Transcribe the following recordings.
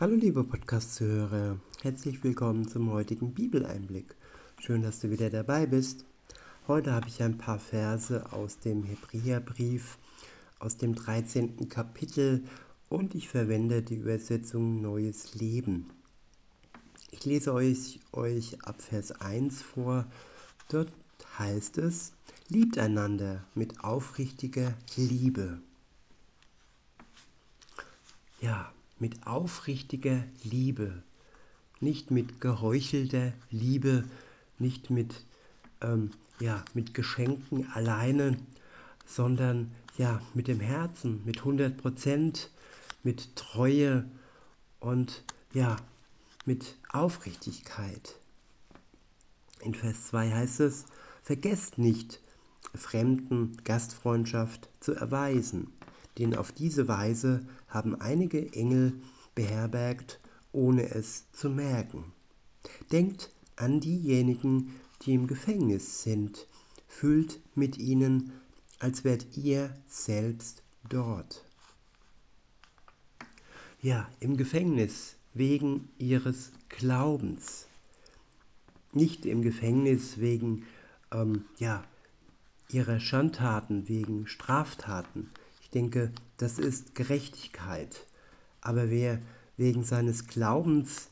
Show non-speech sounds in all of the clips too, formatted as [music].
Hallo liebe Podcast-Zuhörer, herzlich willkommen zum heutigen Bibeleinblick. Schön, dass du wieder dabei bist. Heute habe ich ein paar Verse aus dem Hebräerbrief, aus dem 13. Kapitel und ich verwende die Übersetzung Neues Leben. Ich lese euch, euch ab Vers 1 vor. Dort heißt es, liebt einander mit aufrichtiger Liebe. Ja, mit aufrichtiger Liebe, nicht mit geheuchelter Liebe, nicht mit, ähm, ja, mit Geschenken alleine, sondern ja, mit dem Herzen, mit 100 Prozent, mit Treue und ja, mit Aufrichtigkeit. In Vers 2 heißt es, vergesst nicht, Fremden Gastfreundschaft zu erweisen denn auf diese Weise haben einige Engel beherbergt, ohne es zu merken. Denkt an diejenigen, die im Gefängnis sind, fühlt mit ihnen, als wärt ihr selbst dort. Ja, im Gefängnis wegen ihres Glaubens. Nicht im Gefängnis wegen ähm, ja, ihrer Schandtaten, wegen Straftaten, ich denke, das ist Gerechtigkeit. Aber wer wegen seines Glaubens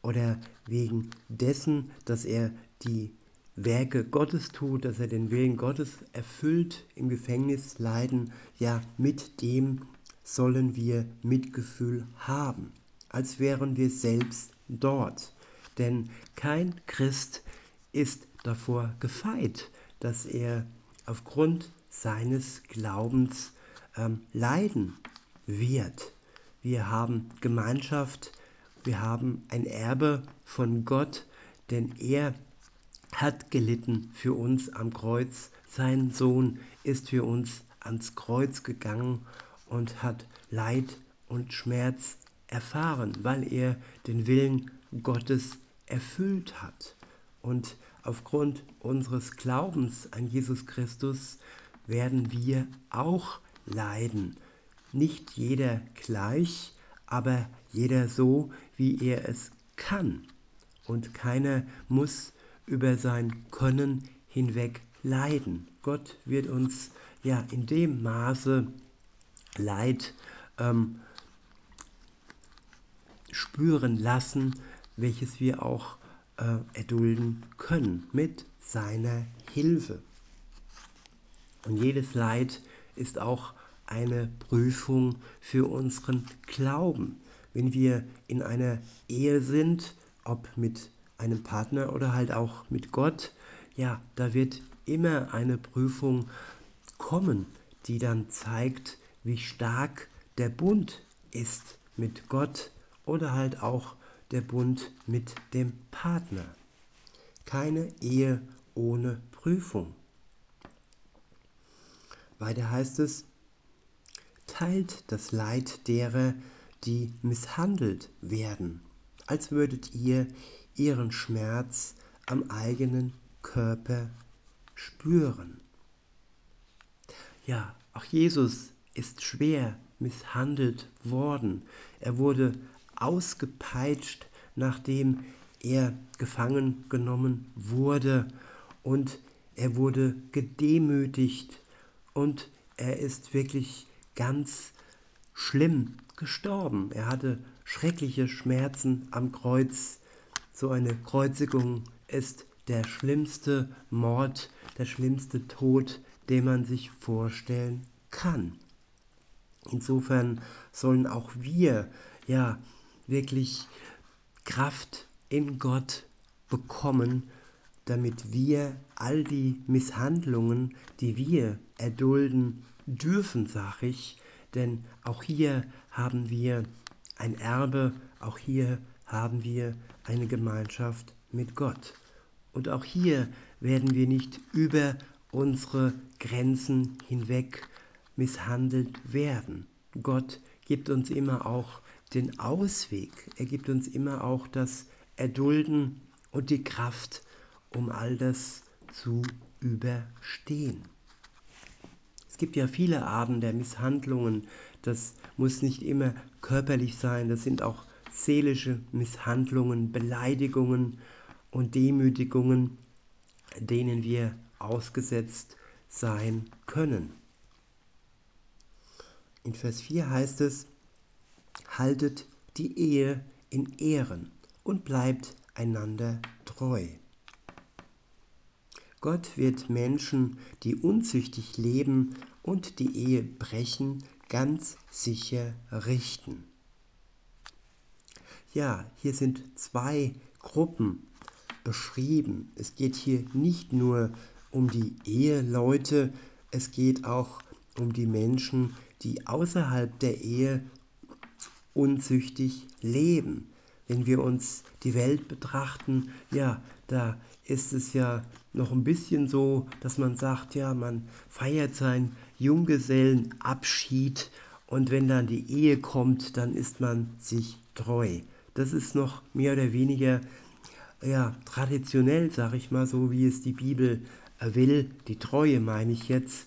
oder wegen dessen, dass er die Werke Gottes tut, dass er den Willen Gottes erfüllt, im Gefängnis leiden, ja, mit dem sollen wir Mitgefühl haben, als wären wir selbst dort. Denn kein Christ ist davor gefeit, dass er aufgrund seines Glaubens ähm, leiden wird. Wir haben Gemeinschaft, wir haben ein Erbe von Gott, denn er hat gelitten für uns am Kreuz. Sein Sohn ist für uns ans Kreuz gegangen und hat Leid und Schmerz erfahren, weil er den Willen Gottes erfüllt hat. Und aufgrund unseres Glaubens an Jesus Christus werden wir auch leiden. Nicht jeder gleich, aber jeder so, wie er es kann. Und keiner muss über sein Können hinweg leiden. Gott wird uns ja in dem Maße Leid ähm, spüren lassen, welches wir auch äh, erdulden können mit seiner Hilfe. Und jedes Leid ist auch eine Prüfung für unseren Glauben. Wenn wir in einer Ehe sind, ob mit einem Partner oder halt auch mit Gott, ja, da wird immer eine Prüfung kommen, die dann zeigt, wie stark der Bund ist mit Gott oder halt auch der Bund mit dem Partner. Keine Ehe ohne Prüfung. Weiter heißt es, teilt das Leid derer, die misshandelt werden, als würdet ihr ihren Schmerz am eigenen Körper spüren. Ja, auch Jesus ist schwer misshandelt worden. Er wurde ausgepeitscht, nachdem er gefangen genommen wurde und er wurde gedemütigt und er ist wirklich ganz schlimm gestorben. Er hatte schreckliche Schmerzen am Kreuz. So eine Kreuzigung ist der schlimmste Mord, der schlimmste Tod, den man sich vorstellen kann. Insofern sollen auch wir ja wirklich Kraft in Gott bekommen, damit wir all die Misshandlungen, die wir erdulden dürfen, sag ich, denn auch hier haben wir ein Erbe, auch hier haben wir eine Gemeinschaft mit Gott. Und auch hier werden wir nicht über unsere Grenzen hinweg misshandelt werden. Gott gibt uns immer auch den Ausweg. Er gibt uns immer auch das Erdulden und die Kraft, um all das zu überstehen. Es gibt ja viele Arten der Misshandlungen. Das muss nicht immer körperlich sein, das sind auch seelische Misshandlungen, Beleidigungen und Demütigungen, denen wir ausgesetzt sein können. In Vers 4 heißt es, haltet die Ehe in Ehren und bleibt einander treu. Gott wird Menschen, die unzüchtig leben und die Ehe brechen, ganz sicher richten. Ja, hier sind zwei Gruppen beschrieben. Es geht hier nicht nur um die Eheleute, es geht auch um die Menschen, die außerhalb der Ehe unzüchtig leben. Wenn wir uns die Welt betrachten, ja, da ist es ja noch ein bisschen so, dass man sagt, ja, man feiert seinen Junggesellenabschied und wenn dann die Ehe kommt, dann ist man sich treu. Das ist noch mehr oder weniger ja, traditionell, sag ich mal, so wie es die Bibel will. Die Treue meine ich jetzt.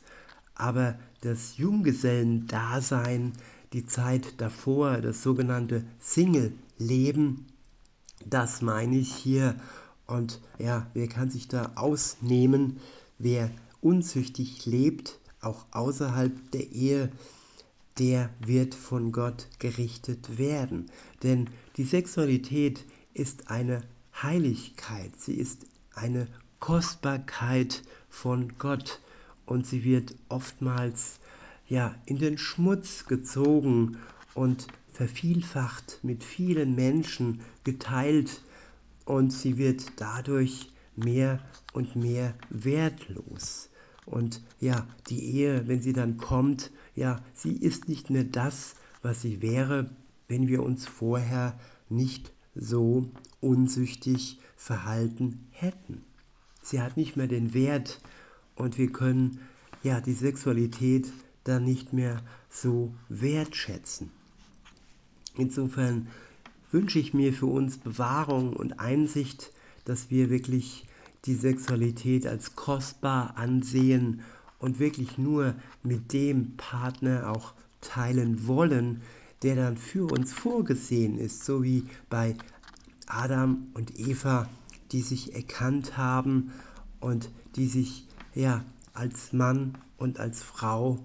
Aber das Junggesellendasein, die Zeit davor, das sogenannte Single-Leben, das meine ich hier. Und ja, wer kann sich da ausnehmen? Wer unzüchtig lebt, auch außerhalb der Ehe, der wird von Gott gerichtet werden. Denn die Sexualität ist eine Heiligkeit, sie ist eine Kostbarkeit von Gott und sie wird oftmals ja in den Schmutz gezogen und vervielfacht mit vielen Menschen geteilt und sie wird dadurch mehr und mehr wertlos. Und ja, die Ehe, wenn sie dann kommt, ja, sie ist nicht mehr das, was sie wäre, wenn wir uns vorher nicht so unsüchtig verhalten hätten. Sie hat nicht mehr den Wert und wir können ja die Sexualität dann nicht mehr so wertschätzen. Insofern wünsche ich mir für uns Bewahrung und Einsicht, dass wir wirklich die Sexualität als kostbar ansehen und wirklich nur mit dem Partner auch teilen wollen, der dann für uns vorgesehen ist, so wie bei Adam und Eva, die sich erkannt haben und die sich ja als Mann und als Frau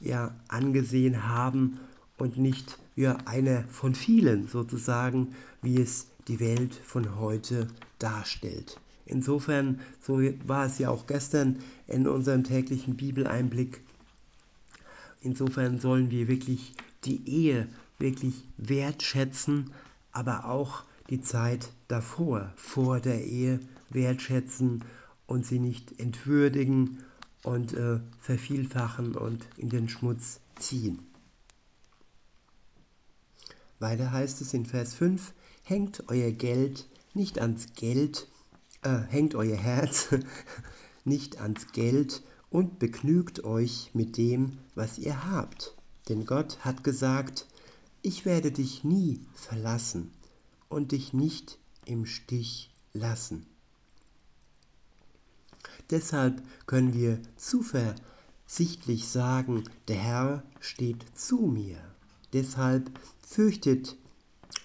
ja angesehen haben und nicht ja einer von vielen sozusagen, wie es die Welt von heute darstellt. Insofern, so war es ja auch gestern in unserem täglichen Bibeleinblick, insofern sollen wir wirklich die Ehe wirklich wertschätzen, aber auch die Zeit davor, vor der Ehe wertschätzen und sie nicht entwürdigen und äh, vervielfachen und in den Schmutz ziehen. Weiter heißt es in Vers 5, hängt euer Geld nicht ans Geld, äh, hängt euer Herz [laughs] nicht ans Geld und begnügt euch mit dem, was ihr habt. Denn Gott hat gesagt, ich werde dich nie verlassen und dich nicht im Stich lassen. Deshalb können wir zuversichtlich sagen, der Herr steht zu mir. Deshalb fürchtet,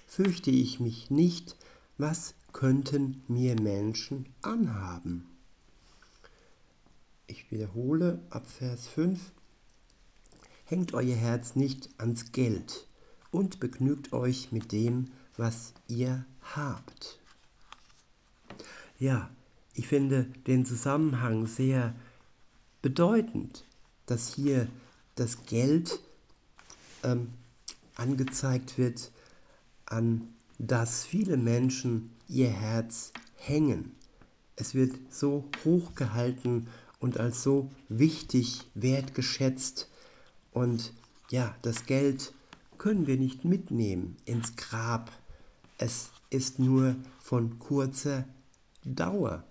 fürchte ich mich nicht, was könnten mir Menschen anhaben. Ich wiederhole ab Vers 5. Hängt euer Herz nicht ans Geld und begnügt euch mit dem, was ihr habt. Ja, ich finde den Zusammenhang sehr bedeutend, dass hier das Geld ähm, angezeigt wird, an das viele Menschen ihr Herz hängen. Es wird so hoch gehalten und als so wichtig wertgeschätzt. Und ja, das Geld können wir nicht mitnehmen ins Grab. Es ist nur von kurzer Dauer.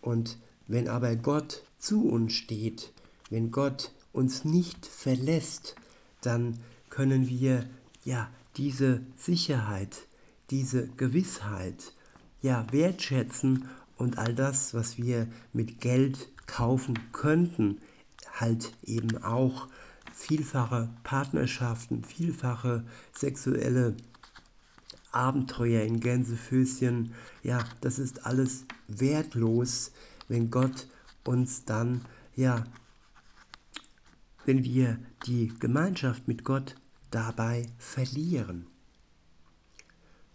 Und wenn aber Gott zu uns steht, wenn Gott uns nicht verlässt, dann können wir ja diese Sicherheit, diese Gewissheit ja wertschätzen und all das, was wir mit Geld kaufen könnten, halt eben auch vielfache Partnerschaften, vielfache sexuelle Abenteuer in Gänsefüßchen, ja, das ist alles wertlos, wenn Gott uns dann, ja, wenn wir die Gemeinschaft mit Gott dabei verlieren.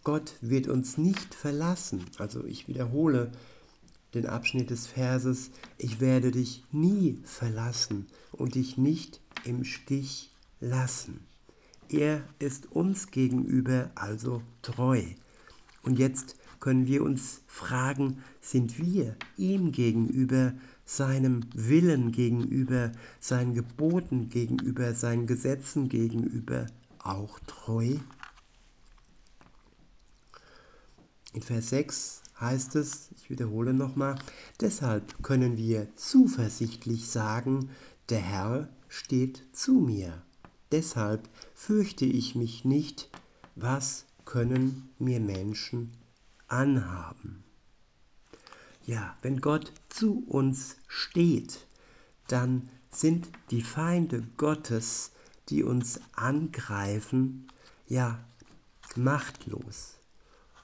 Gott wird uns nicht verlassen. Also ich wiederhole den Abschnitt des Verses, ich werde dich nie verlassen und dich nicht im Stich lassen. Er ist uns gegenüber also treu. Und jetzt können wir uns fragen, sind wir ihm gegenüber, seinem Willen gegenüber, seinen Geboten gegenüber, seinen Gesetzen gegenüber auch treu? In Vers 6 heißt es, ich wiederhole nochmal, deshalb können wir zuversichtlich sagen, der Herr steht zu mir. Deshalb fürchte ich mich nicht, was können mir Menschen anhaben. Ja, wenn Gott zu uns steht, dann sind die Feinde Gottes, die uns angreifen, ja, machtlos.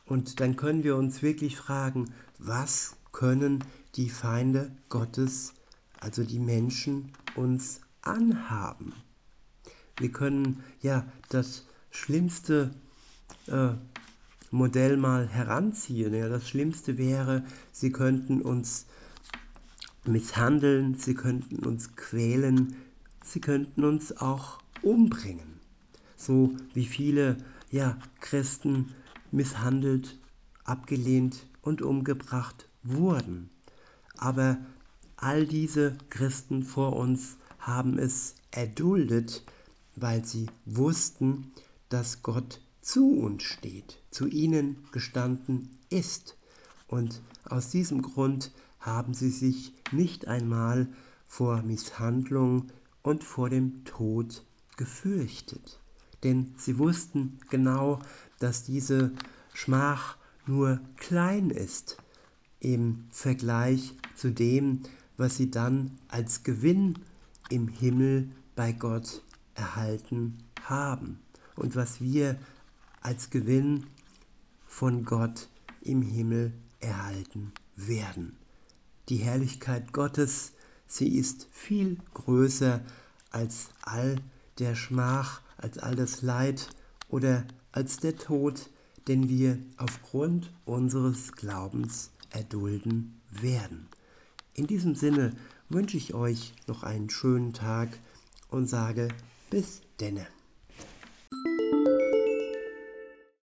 Und dann können wir uns wirklich fragen, was können die Feinde Gottes, also die Menschen, uns anhaben? Wir können ja das schlimmste äh, Modell mal heranziehen. Ja, das Schlimmste wäre, sie könnten uns misshandeln, sie könnten uns quälen, sie könnten uns auch umbringen. So wie viele ja, Christen misshandelt, abgelehnt und umgebracht wurden. Aber all diese Christen vor uns haben es erduldet, weil sie wussten, dass Gott zu uns steht, zu ihnen gestanden ist. Und aus diesem Grund haben sie sich nicht einmal vor Misshandlung und vor dem Tod gefürchtet. Denn sie wussten genau, dass diese Schmach nur klein ist im Vergleich zu dem, was sie dann als Gewinn im Himmel bei Gott erhalten haben und was wir als Gewinn von Gott im Himmel erhalten werden. Die Herrlichkeit Gottes, sie ist viel größer als all der Schmach, als all das Leid oder als der Tod, den wir aufgrund unseres Glaubens erdulden werden. In diesem Sinne wünsche ich euch noch einen schönen Tag und sage bis denne.